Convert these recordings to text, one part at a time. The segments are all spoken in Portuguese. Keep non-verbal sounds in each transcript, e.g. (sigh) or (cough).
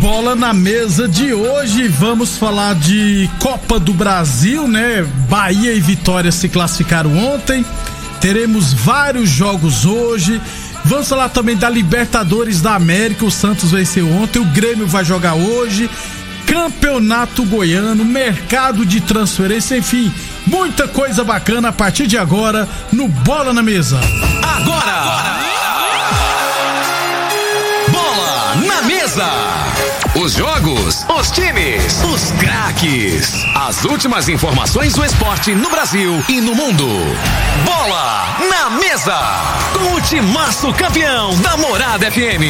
Bola na Mesa de hoje, vamos falar de Copa do Brasil, né? Bahia e Vitória se classificaram ontem. Teremos vários jogos hoje. Vamos falar também da Libertadores da América. O Santos venceu ontem, o Grêmio vai jogar hoje. Campeonato Goiano, mercado de transferência, enfim, muita coisa bacana a partir de agora no Bola na Mesa. Agora! agora. Bola na Mesa! Os jogos, os times, os craques. As últimas informações do esporte no Brasil e no mundo. Bola na mesa. Com o timaço campeão da Morada FM.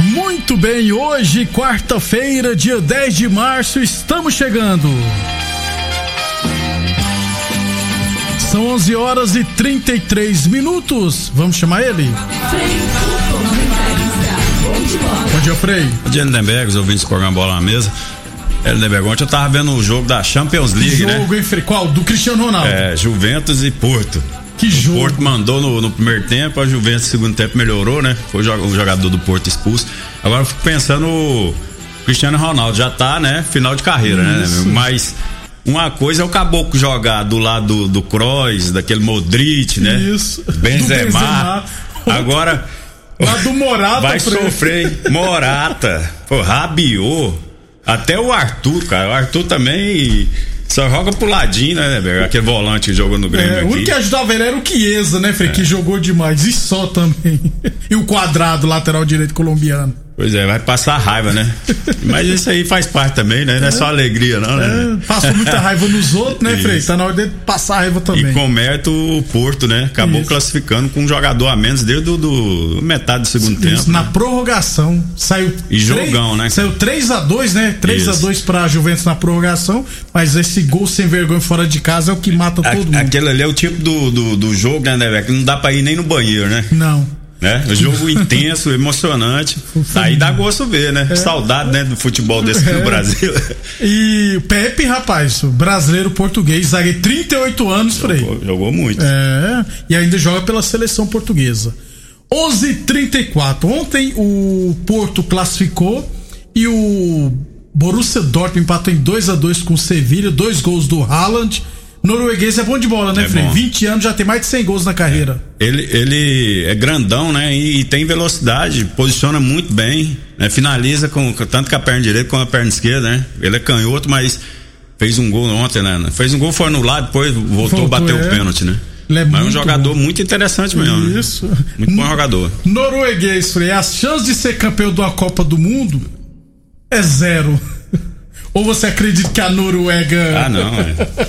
Muito bem, hoje, quarta-feira, dia 10 de março, estamos chegando. São 11 horas e 33 minutos. Vamos chamar ele? Bom dia, Frei. Bom dia, Lindenberg, os ouvintes do programa Bola na Mesa. É, Lindenberg, ontem eu tava vendo o jogo da Champions League, jogo, né? Jogo, hein, Frei? Qual? Do Cristiano Ronaldo. É, Juventus e Porto. Que jogo. O Porto mandou no, no, primeiro tempo, a Juventus no segundo tempo melhorou, né? Foi o jogador do Porto expulso. Agora eu fico pensando o Cristiano Ronaldo já tá, né? Final de carreira, Isso. né? Mas uma coisa é o caboclo jogar do lado do Kroos, daquele Modric, né? Isso. Benzema. Benzema. Agora. (laughs) Lá do Morata, Vai sofrer. Morata. Pô, Rabiot. Até o Arthur, cara. O Arthur também. Só joga pro ladinho, né, né Aquele volante que jogou no Grêmio. É, o único que ajudava ele era o Chiesa, né, Frei? É. Que jogou demais. E só também. (laughs) e o quadrado, lateral direito colombiano. Pois é, vai passar raiva, né? Mas isso aí faz parte também, né? Não é, só alegria, não, né? É, passou muita raiva nos outros, né, Frei? Tá na hora de passar raiva também. E com mérito o Porto, né? Acabou isso. classificando com um jogador a menos desde do, do metade do segundo isso, tempo. Na né? prorrogação. Saiu. E 3, jogão, né? Saiu 3 a 2 né? 3 a 2 pra Juventus na prorrogação. Mas esse gol sem vergonha fora de casa é o que mata todo a, mundo. Aquele ali é o tipo do, do, do jogo, né, Que não dá pra ir nem no banheiro, né? Não né? Jogo intenso, (laughs) emocionante. Aí dá gosto ver, né? É. Saudade, né, do futebol desse é. no Brasil. E Pepe, rapaz, brasileiro português, zagueiro 38 anos por aí. Jogou, jogou muito. É, e ainda joga pela seleção portuguesa. 11:34. Ontem o Porto classificou e o Borussia Dortmund empatou em 2 a 2 com o Sevilha, dois gols do Haaland norueguês é bom de bola, né, é Frei? 20 anos já tem mais de 100 gols na carreira. É. Ele, ele é grandão, né? E, e, tem velocidade, posiciona muito bem, né? finaliza com tanto com a perna direita como a perna esquerda, né? Ele é canhoto, mas fez um gol ontem, né? Fez um gol, foi anulado, depois voltou, a bater é. o pênalti, né? É Mas é um jogador bom. muito interessante mesmo. Né? Isso. Né? Muito bom jogador. Norueguês, Frei, as chances de ser campeão da Copa do Mundo é zero. (laughs) Ou você acredita que a Noruega. Ah, não. É.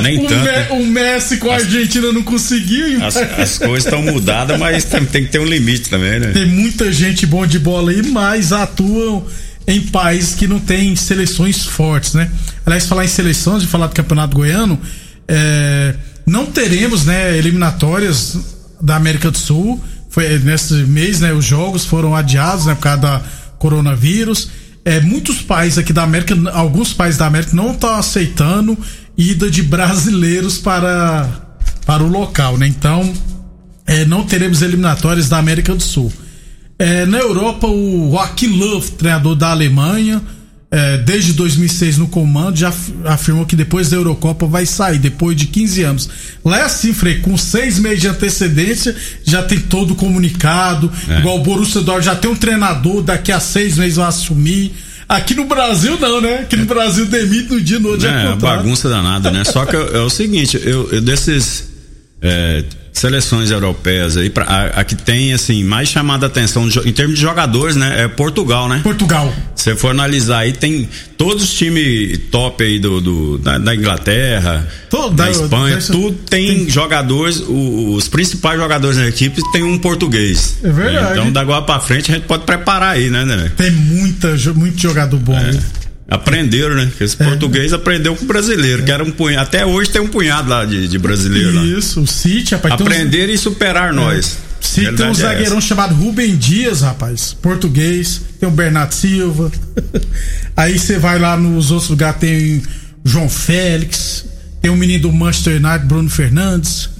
Nem o tanto. Me, o Messi com a Argentina não conseguiu. As, as coisas estão mudadas, mas tem, tem, que ter um limite também, né? Tem muita gente boa de bola aí, mas atuam em países que não tem seleções fortes, né? Aliás, falar em seleções, de falar do Campeonato Goiano, é, não teremos, né, eliminatórias da América do Sul. Foi nesse mês, né, os jogos foram adiados, né, por causa da coronavírus. É, muitos países aqui da América, alguns países da América não estão aceitando ida de brasileiros para, para o local, né? Então, é, não teremos eliminatórias da América do Sul. É, na Europa, o Joachim Löw, treinador da Alemanha, é, desde 2006 no comando, já afirmou que depois da Eurocopa vai sair, depois de 15 anos. Lá é assim, Frei, com seis meses de antecedência, já tem todo comunicado, é. igual o Borussia Dortmund já tem um treinador, daqui a seis meses vai assumir. Aqui no Brasil não, né? Aqui no Brasil demite no dia no outro é, bagunça danada, né? Só que é o seguinte, eu, eu desses é, seleções europeias aí, pra, a, a, que tem assim mais chamada a atenção em termos de jogadores, né? É Portugal, né? Portugal. Se for analisar aí, tem todos os times top aí do, do da, da, Inglaterra, Todo, da, da Espanha, tudo tem, tem, jogadores, os, os, principais jogadores da equipe tem um português. É verdade. Então, da agora pra frente, a gente pode preparar aí, né, né? Tem muita, muito jogador bom. É. Aprenderam, né? Esse é. português aprendeu com o brasileiro, é. que era um punhado. Até hoje tem um punhado lá de, de brasileiro. Isso, lá. o City, rapaz. Aprender uns... e superar é. nós. City tem um é zagueirão chamado Rubem Dias, rapaz. Português. Tem o Bernardo Silva. (laughs) Aí você vai lá nos outros lugares, tem João Félix. Tem o um menino do Manchester United, Bruno Fernandes.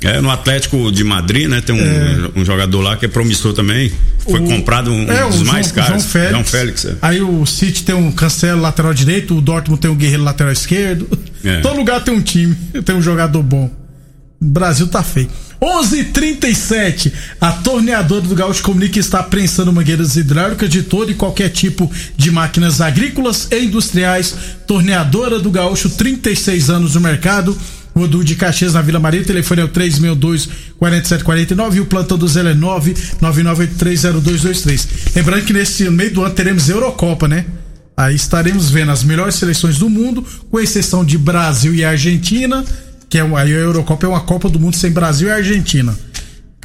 É, no Atlético de Madrid, né? Tem um, é. um jogador lá que é promissor também. Foi o, comprado um, é, um dos mais João, caros. João Félix. João Félix é. Aí o City tem um Cancelo lateral direito, o Dortmund tem um Guerreiro lateral esquerdo. É. (laughs) Todo lugar tem um time, (laughs) tem um jogador bom. O Brasil tá feio. 11:37 A torneadora do Gaúcho comunica que está prensando mangueiras hidráulicas de todo e qualquer tipo de máquinas agrícolas e industriais. Torneadora do Gaúcho, 36 anos no mercado Rodu de Caxias na Vila Maria. O telefone é o 362 4749 e o plantão do Zé é 999830223. Lembrando que nesse meio do ano teremos Eurocopa, né? Aí estaremos vendo as melhores seleções do mundo, com exceção de Brasil e Argentina, que é aí a Eurocopa é uma Copa do Mundo sem Brasil e Argentina.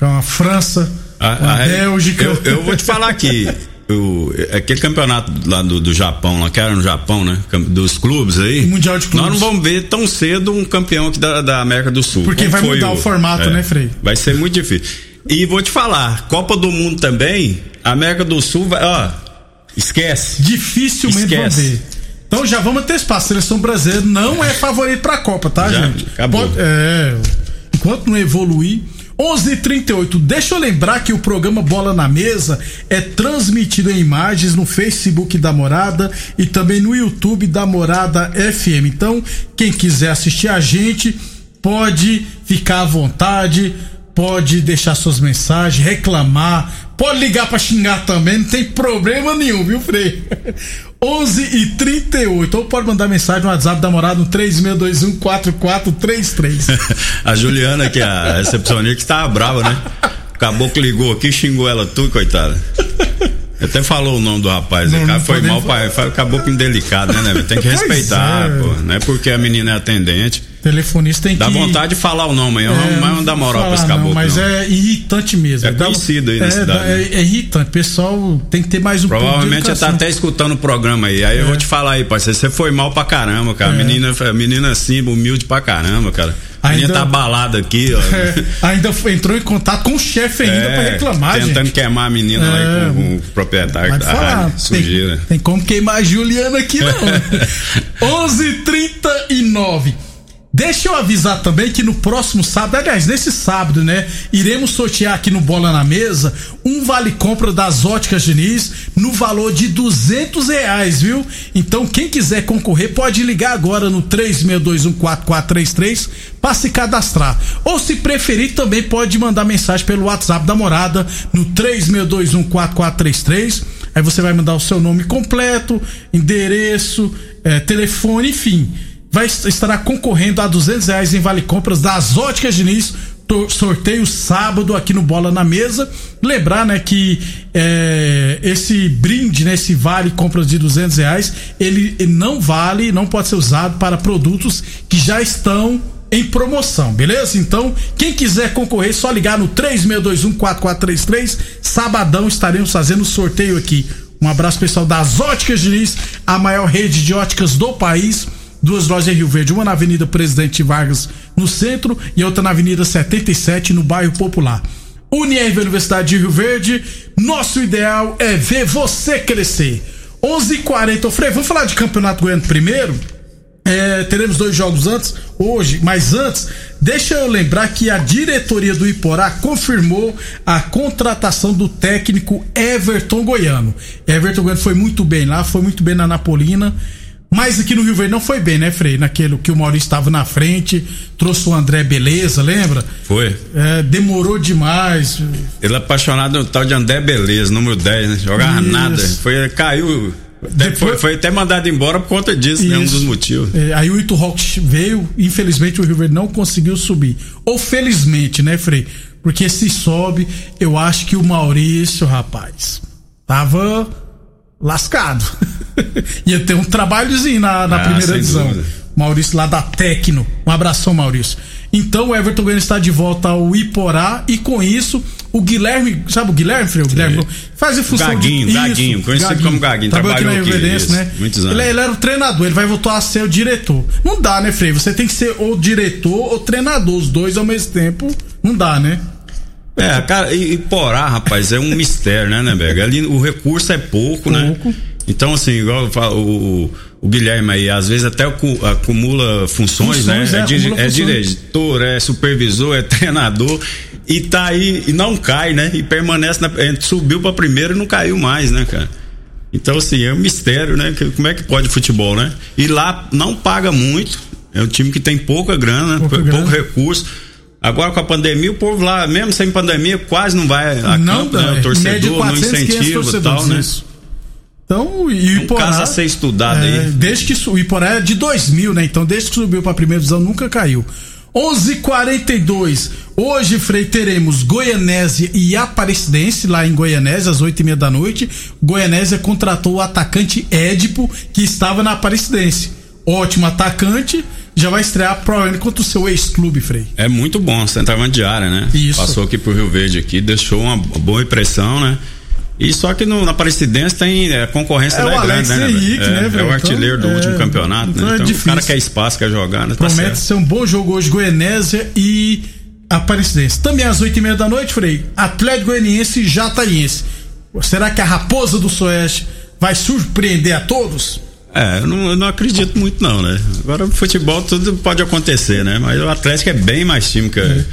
É uma França, a, uma a, Bélgica. Eu, eu vou te falar aqui. (laughs) o, aquele campeonato lá do, do Japão, lá que era no Japão, né? Dos clubes aí. O Mundial de Clubes. Nós não vamos ver tão cedo um campeão aqui da, da América do Sul. Porque vai mudar o, o formato, é, né, Frei? Vai ser muito difícil. E vou te falar, Copa do Mundo também, América do Sul vai, ó, esquece. Dificilmente vamos ver. Então já vamos antecipar, a seleção brasileira não é favorito pra Copa, tá, já, gente? Acabou. Pode, é, enquanto não evoluir, 11:38. Deixa eu lembrar que o programa Bola na Mesa é transmitido em imagens no Facebook da Morada e também no YouTube da Morada FM. Então, quem quiser assistir a gente pode ficar à vontade, pode deixar suas mensagens, reclamar, pode ligar para xingar também, não tem problema nenhum, viu, Frei? (laughs) 11 e 38 ou pode mandar mensagem no WhatsApp da morada no 36214433. a Juliana, que é a recepcionista, que estava brava, né? O caboclo ligou aqui xingou ela tudo, coitada. (laughs) Até falou o nome do rapaz, não, foi mal, pai, acabou com indelicado, né, né? Tem que respeitar, é. pô, não é porque a menina é atendente. Telefonista tem Dá que. Dá vontade de falar o nome, eu é, não, não dá moral pra esse caboclo. mas não. é irritante mesmo. É conhecido aí na é, cidade. É, é, irritante, o pessoal tem que ter mais um Provavelmente já tá até escutando o programa aí. Aí eu vou é. te falar aí, parceiro, você foi mal pra caramba, cara. É. Menina, menina assim, humilde pra caramba, cara. A menina tá balada aqui, ó. (laughs) É, ainda entrou em contato com o chefe ainda é, pra reclamar, Tentando gente. queimar a menina é, lá com, o proprietário da sujeira. Tem, tem como queimar a Juliana aqui, não. (laughs) 11:39 Deixa eu avisar também que no próximo sábado, aliás, nesse sábado, né, iremos sortear aqui no Bola na Mesa um vale compra das Óticas Diniz no valor de duzentos reais, viu? Então quem quiser concorrer pode ligar agora no 36214433 para se cadastrar. Ou se preferir também pode mandar mensagem pelo WhatsApp da Morada no 36214433. Aí você vai mandar o seu nome completo, endereço, é, telefone, enfim vai estará concorrendo a duzentos reais em vale compras das Óticas Diniz sorteio sábado aqui no Bola na Mesa. Lembrar, né, que é, esse brinde, né, esse vale compras de duzentos reais, ele, não vale, não pode ser usado para produtos que já estão em promoção, beleza? Então, quem quiser concorrer, só ligar no 36214433. Sabadão estaremos fazendo sorteio aqui. Um abraço pessoal das Óticas Diniz, a maior rede de óticas do país duas lojas em Rio Verde, uma na Avenida Presidente Vargas, no centro, e outra na Avenida 77, no bairro Popular. Unirv Universidade de Rio Verde, nosso ideal é ver você crescer. 11:40. Frei, vamos falar de Campeonato Goiano primeiro? É, teremos dois jogos antes, hoje, mas antes, deixa eu lembrar que a diretoria do Iporá confirmou a contratação do técnico Everton Goiano. Everton Goiano foi muito bem lá, foi muito bem na Napolina. Mas aqui no Rio Verde não foi bem, né, Frei? Naquele que o Maurício estava na frente, trouxe o André Beleza, lembra? Foi. É, demorou demais. Ele é apaixonado no tal de André Beleza, número 10, né? Jogava Isso. nada. Foi, caiu Depois, foi, foi, até mandado embora por conta disso, né? Um dos motivos. É, aí o Ito Rock veio, infelizmente o Rio Verde não conseguiu subir. Ou felizmente, né, Frei? Porque se sobe, eu acho que o Maurício, rapaz, tava lascado. (laughs) Ia ter um trabalhozinho na, na ah, primeira divisão. Dúvida. Maurício lá da Tecno. Um abração, Maurício. Então o Everton Goiano está de volta ao Iporá e com isso o Guilherme, sabe o Guilherme, Freio? Guilherme faz a função Gaguinho, de, Gaguinho, isso, conhecido Gaguinho. como Gaguinho, trabalhou aqui na Reverência, né? Muitos anos. Ele, ele, era o treinador, ele vai voltar a ser o diretor. Não dá, né, Freio? Você tem que ser o diretor ou treinador, os dois ao mesmo tempo, não dá, né? É, cara, e, e Porá, rapaz, é um mistério, né, Neberg? Ali o recurso é pouco, né? pouco. né? Então, assim, igual falo, o, o Guilherme aí, às vezes até acumula funções, né? funções né? É, é, é diretor, é supervisor, é (laughs) treinador e tá aí e não cai, né? E permanece na, subiu para primeiro e não caiu mais, né, cara? Então assim, é um mistério, né? Como é que pode futebol, né? E lá não paga muito, é um time que tem pouca grana, pouco, pouco grana. recurso. Agora com a pandemia, o povo lá, mesmo sem pandemia, quase não vai a não, campo, né? O torcedor não incentiva e tal, né? Então, e o Iporá. Um caso a ser estudado é, aí. Desde que o Iporá é de 2000, né? Então, desde que subiu para a primeira divisão, nunca caiu. 11:42 Hoje, Frei, teremos Goianésia e Aparecidense lá em Goianésia às oito e meia da noite. Goianésia contratou o atacante Édipo que estava na Aparecidense. Ótimo atacante, já vai estrear provavelmente contra o seu ex-clube, Frei. É muito bom, centroavante de área, né? Isso. Passou aqui pro Rio Verde aqui, deixou uma boa impressão, né? E só que no, na Aparecidense tem é, concorrência é, é grande, né? Henrique, é, né é, o artilheiro então, do último é, campeonato, então né? Então, é o cara quer espaço, quer jogar, né? Tá Promete tá ser um bom jogo hoje, Goianésia e Aparecidense. Também às oito e meia da noite, Frei, Atlético Goianiense e Jataiense. Será que a Raposa do Soeste vai surpreender a todos? É, eu não, eu não, acredito muito não, né? Agora futebol tudo pode acontecer, né? Mas o Atlético é bem mais time que... É.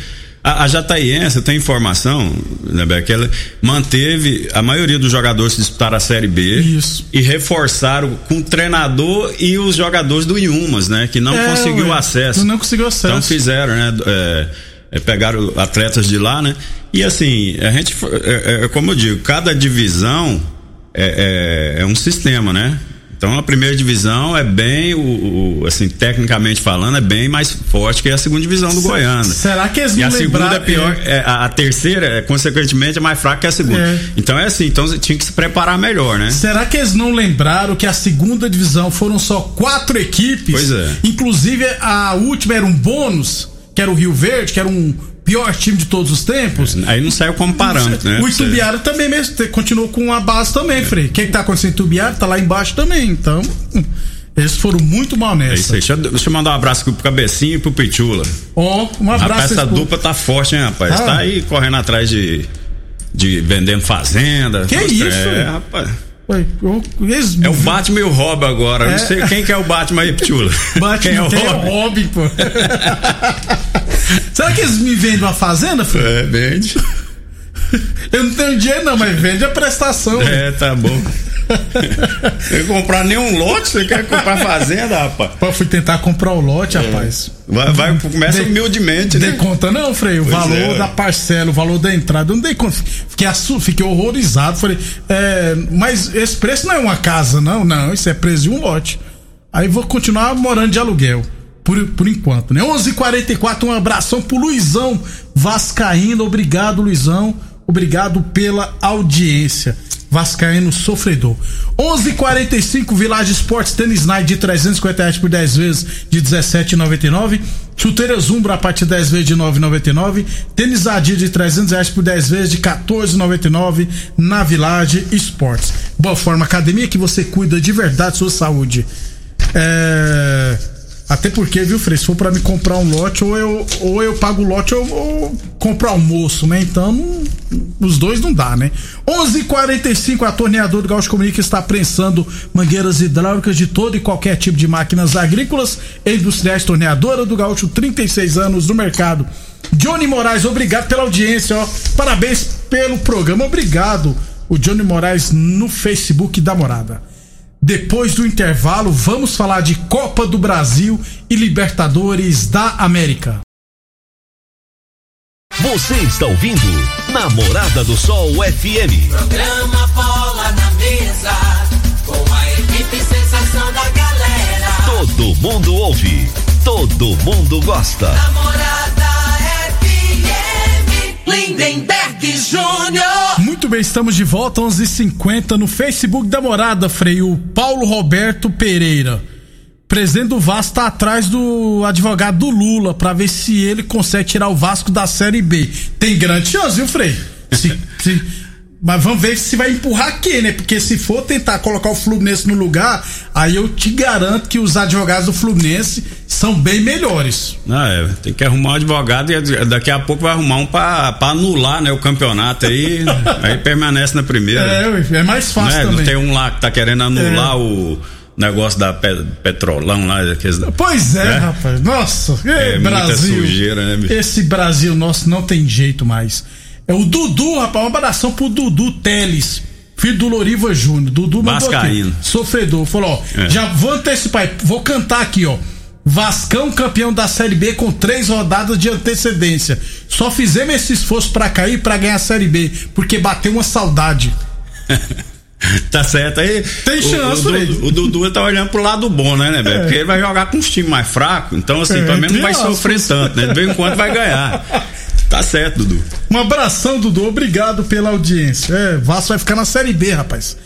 A, a Jataiense, tem informação, né, Beck, ela manteve a maioria dos jogadores que disputaram a Série B Isso. e reforçaram com o treinador e os jogadores do Iumas, né? Que não é, conseguiu ué, acesso. Não conseguiu acesso. Então fizeram, né? É, é, pegaram atletas de lá, né? E assim, a gente, é, é como eu digo, cada divisão é, é, é um sistema, né? Então a primeira divisão é bem, o, o, assim, tecnicamente falando, é bem mais forte que a segunda divisão do Goiânia. Será que eles não E a segunda é pior, é. É, a, a, terceira, é, consequentemente, é mais fraca que a segunda. É. Então é assim, então tinha que se preparar melhor, né? Será que eles não lembraram que a segunda divisão foram só quatro equipes? Pois é. Inclusive a última era um bônus, que era o Rio Verde, que era um pior time de todos os tempos. Aí não saiu como parâmetro, né? O Itubiara também mesmo, continuou com a base também, é. Frei. O que, que tá acontecendo em Itubiara? Tá lá embaixo também, então. Hum, eles foram muito mal nessa. É isso aí. Deixa, deixa eu mandar um abraço pro Cabecinho e pro Pichula. Ó, oh, um abraço. Rapaz, essa dupla tá forte, hein, rapaz? Ah. Tá aí correndo atrás de, de vendendo fazenda. Que isso? É, rapaz. É o Batman e o Robin agora. É. Não sei quem que é o Batman aí, Pichula. (laughs) Batman quem é o? É o Robin, pô. (laughs) Será que eles me vendem uma fazenda, filho? É, vende. (laughs) Eu não tenho dinheiro não, mas vende a prestação. É, tá bom. (laughs) Não comprar nenhum lote, você quer comprar (laughs) fazenda, rapaz? Pô, fui tentar comprar o lote, é. rapaz. Vai, vai começa dei, humildemente, né? Dei conta não, Frei, o pois valor é. da parcela, o valor da entrada, eu não dei conta. Fiquei, fiquei horrorizado, falei, é, mas esse preço não é uma casa, não, não, isso é preço de um lote. Aí vou continuar morando de aluguel por, por enquanto, né? 11:44 um abração pro Luizão Vascaíno, obrigado Luizão, obrigado pela audiência. Vascaíno sofredor. 11:45 Village Sports Tênis Night de 350 reais por 10 vezes de 17,99. Chuteira Zumbra a partir de 10 vezes de 9,99. Tênis Adia de 300 reais por 10 vezes de 14,99 na Village Sports. Boa forma academia que você cuida de verdade sua saúde. É até porque, viu, Frei, se for pra me comprar um lote, ou eu, ou eu pago o lote ou, ou comprar almoço, né? Então, não, os dois não dá, né? 11:45 h 45 a torneadora do Gaúcho Comunica está prensando mangueiras hidráulicas de todo e qualquer tipo de máquinas agrícolas e industriais. Torneadora do Gaúcho, 36 anos no mercado. Johnny Moraes, obrigado pela audiência, ó. Parabéns pelo programa, obrigado. O Johnny Moraes no Facebook da Morada. Depois do intervalo, vamos falar de Copa do Brasil e Libertadores da América. Você está ouvindo Namorada do Sol FM. Programa Bola na Mesa, com a equipe sensação da galera. Todo mundo ouve, todo mundo gosta. Namorada FM, Lindenberg Júnior. Muito bem, estamos de volta, 11:50 h 50 no Facebook da Morada, Freio Paulo Roberto Pereira. Presidente do Vasco tá atrás do advogado do Lula para ver se ele consegue tirar o Vasco da Série B. Tem grande chance, viu, Frei? Se, (laughs) se, mas vamos ver se vai empurrar quem, né? Porque se for tentar colocar o Fluminense no lugar, aí eu te garanto que os advogados do Fluminense são bem melhores. Não, é, tem que arrumar um advogado e daqui a pouco vai arrumar um pra, pra anular, né, o campeonato aí, (laughs) aí permanece na primeira. É, é mais fácil Né? Não também. tem um lá que tá querendo anular É. o negócio da pe- Petrolão lá. Aqueles, Pois é, É? rapaz. Nossa, É Brasil. sujeira, né, bicho? Esse Brasil nosso não tem jeito mais. É o Dudu, rapaz. Uma abração pro Dudu Teles, filho do Loriva Júnior. Dudu mandou Vascaíno. aqui. Sofredor. Falou, ó, É. já vou antecipar. Vou cantar aqui, ó. Vascão campeão da Série B com três rodadas de antecedência. Só fizemos esse esforço pra cair pra ganhar a Série B, porque bateu uma saudade. (laughs) (laughs) Tá certo aí. Tem o- chance, o, Dudu- Fred. o Dudu tá olhando pro lado bom, né, né, velho? É. Porque ele vai jogar com uns times mais fracos, então assim, É, pelo menos não vai sofrer tanto, né? De vez em quando vai ganhar. Tá certo, Dudu. Um abração, Dudu. Obrigado pela audiência. É, Vasco vai ficar na Série B, rapaz.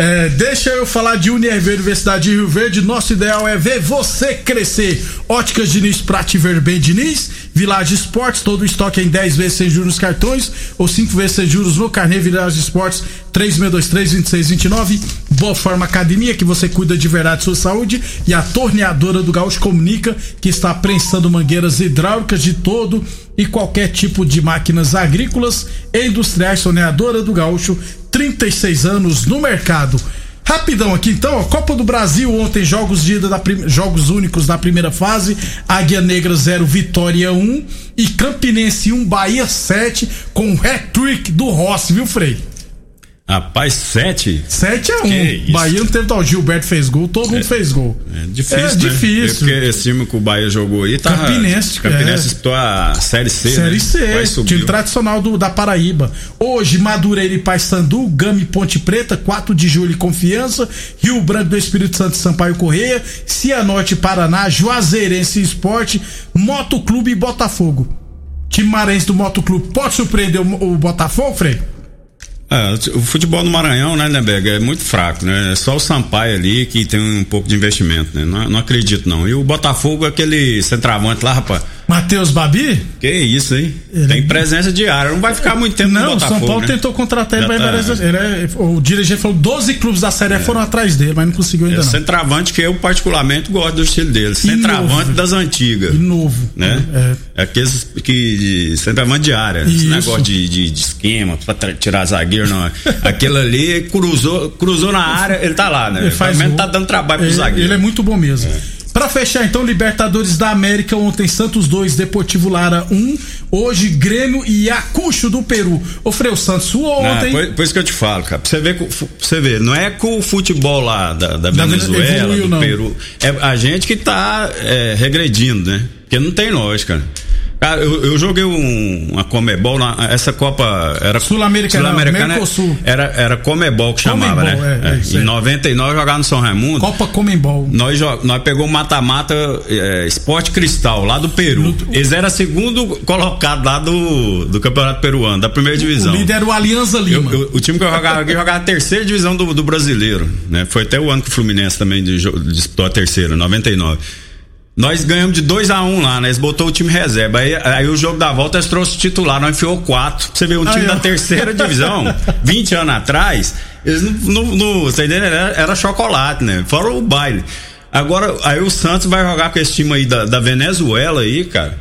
É, deixa eu falar de Unirv Universidade de Rio Verde. Nosso ideal é ver você crescer. Óticas Diniz, Prate Ver Diniz. Village Esportes, todo o estoque em 10 vezes sem juros nos cartões ou 5 vezes sem juros no carnê Village Esportes 3623-2629. Boa Forma Academia, que você cuida de verdade sua saúde. E a torneadora do Gaúcho Comunica, que está prensando mangueiras hidráulicas de todo e qualquer tipo de máquinas agrícolas e industriais. Torneadora do Gaúcho, 36 anos no mercado. Rapidão aqui então, ó, Copa do Brasil ontem, jogos de ida da prim- jogos únicos da primeira fase, Águia Negra 0, Vitória 1 e Campinense 1, Bahia 7 com o hat-trick do Rossi, viu, Frei? Rapaz, sete? 7 a 1. Que isso. Bahia não teve tal, Gilberto fez gol, todo mundo fez gol. É difícil, É né? difícil. Porque esse time que o Bahia jogou aí tá. Campinense, Campinense é. a Série C. Série né? C, time tradicional do, da Paraíba. Hoje, Madureira e Paysandu, Gama e Ponte Preta, 4 de julho e Confiança, Rio Branco do Espírito Santo e Sampaio Correia, Cianorte e Paraná, Juazeirense e Esporte, Motoclube e Botafogo. Time marense do Motoclube pode surpreender o, o Botafogo, Frei? É, o futebol no Maranhão, né, Neberg, é muito fraco, né? É só o Sampaio ali que tem um pouco de investimento, né? Não, não acredito, não. E o Botafogo, aquele centroavante lá, rapaz. Matheus Babi? Que isso, hein? Ele Tem é- presença diária. Não vai ficar muito tempo no Não, o Botafogo. São Paulo né? tentou contratar ele, mas tá- ele é- o dirigente falou 12 clubes da Série A foram atrás dele, mas não conseguiu ainda É não. centroavante que eu particularmente gosto do estilo dele. Centroavante das antigas. E novo. Né? É. Aqueles que. de Centroavante de área. Esse negócio de, de, de esquema pra tirar zagueiro, não. Aquele ali cruzou, cruzou na área, ele tá lá, né? Ele faz gol. tá dando trabalho pro Ele- zagueiro. Ele é muito bom mesmo. Pra fechar então, Libertadores da América, ontem Santos 2, Deportivo Lara 1, hoje Grêmio e Acucho do Peru. Ô Santos suou Não, ontem. por, por isso que eu te falo, cara. Pra você ver, você ver, não é com o futebol lá da, da Da Venezuela, evoluiu, do não. Peru. É a gente que tá é, regredindo, né? Porque não tem lógica. Cara, eu, eu joguei um, uma Comebol, lá, essa Copa era Sul-Americana, Sul-Americana, Mercosul. era, era Comebol que chamava, Comebol, né? é, é, isso em aí. 99 jogava no São Raimundo. Copa Comembol. Nós, nós pegou o mata-mata é, Esporte Cristal, lá do Peru. Eles eram segundo colocado lá do, do Campeonato Peruano, da primeira divisão. O líder era o Alianza Eu- Lima. eu- o time que eu jogava aqui jogava a terceira divisão do, do brasileiro, né? Foi até o ano que o Fluminense também disputou a terceira, 99. Nós ganhamos de 2 a 1 um lá, né? Eles botou o time reserva. Aí, aí o jogo da volta eles trouxeram o titular, nós enfiou quatro. Você vê, um time ó. da terceira divisão, (laughs) 20 anos atrás, eles não. não, não você entendeu? Era, era chocolate, né? Fora o baile. Agora, aí o Santos vai jogar com esse time aí da, da Venezuela aí, cara.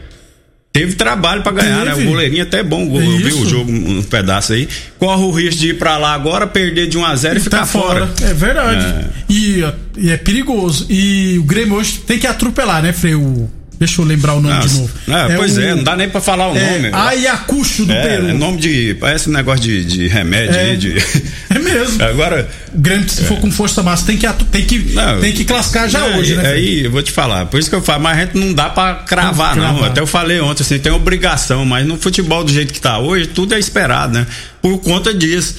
Teve trabalho pra ganhar, né? Teve. O goleirinho até é bom, o eu vi o jogo um pedaço aí. Corre o risco de ir pra lá agora, perder de 1 a 0 e ficar tá fora. fora. É verdade. E, e é perigoso. E o Grêmio hoje tem que atropelar, né, Frei? O- Deixa eu lembrar o nome Nossa. de novo. É, pois o- é, não dá nem pra falar o é nome. Ayacucho do É, Peru. é nome de. Parece um negócio de, de remédio É. aí. De... (laughs) É mesmo. Agora. O Grêmio, se for com força máxima, tem que, tem que, Não, tem que classificar já é, hoje, né? Aí, eu vou te falar, por isso que eu falo, mas a gente não dá pra cravar, Não, não. cravar. Até eu falei ontem, assim, tem obrigação, mas no futebol do jeito que tá hoje, tudo é esperado, né? Por conta disso.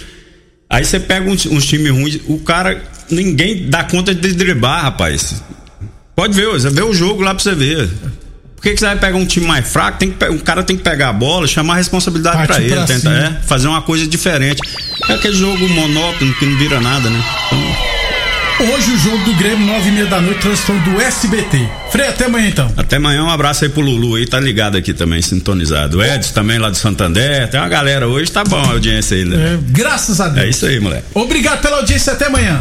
Aí você pega uns, uns times ruins, o cara, ninguém dá conta de driblar, rapaz. Pode ver, você vê o jogo lá pra você ver. Por que, que você vai pegar um time mais fraco? Tem que, o cara tem que pegar a bola, chamar a responsabilidade pra ele, pra tenta, é, fazer uma coisa diferente. É aquele jogo monótono que não vira nada, né? Então, Hoje o jogo do Grêmio, nove e meia da noite, transmissão do SBT. Frei, até amanhã então. até amanhã, um abraço aí pro Lulu aí, tá ligado aqui também, sintonizado. O Edson também lá do Santander, tem uma galera hoje, tá bom a audiência aí, né? É, graças a Deus. É isso aí, moleque. Obrigado pela audiência, até amanhã.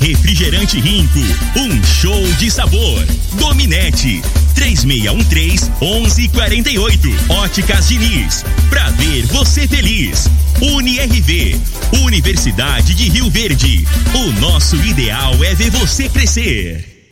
Refrigerante Rinco, um show de sabor. Dominete, 3613 1148. Óticas Diniz, pra ver você feliz. UniRV, Universidade de Rio Verde. O nosso ideal é ver você crescer.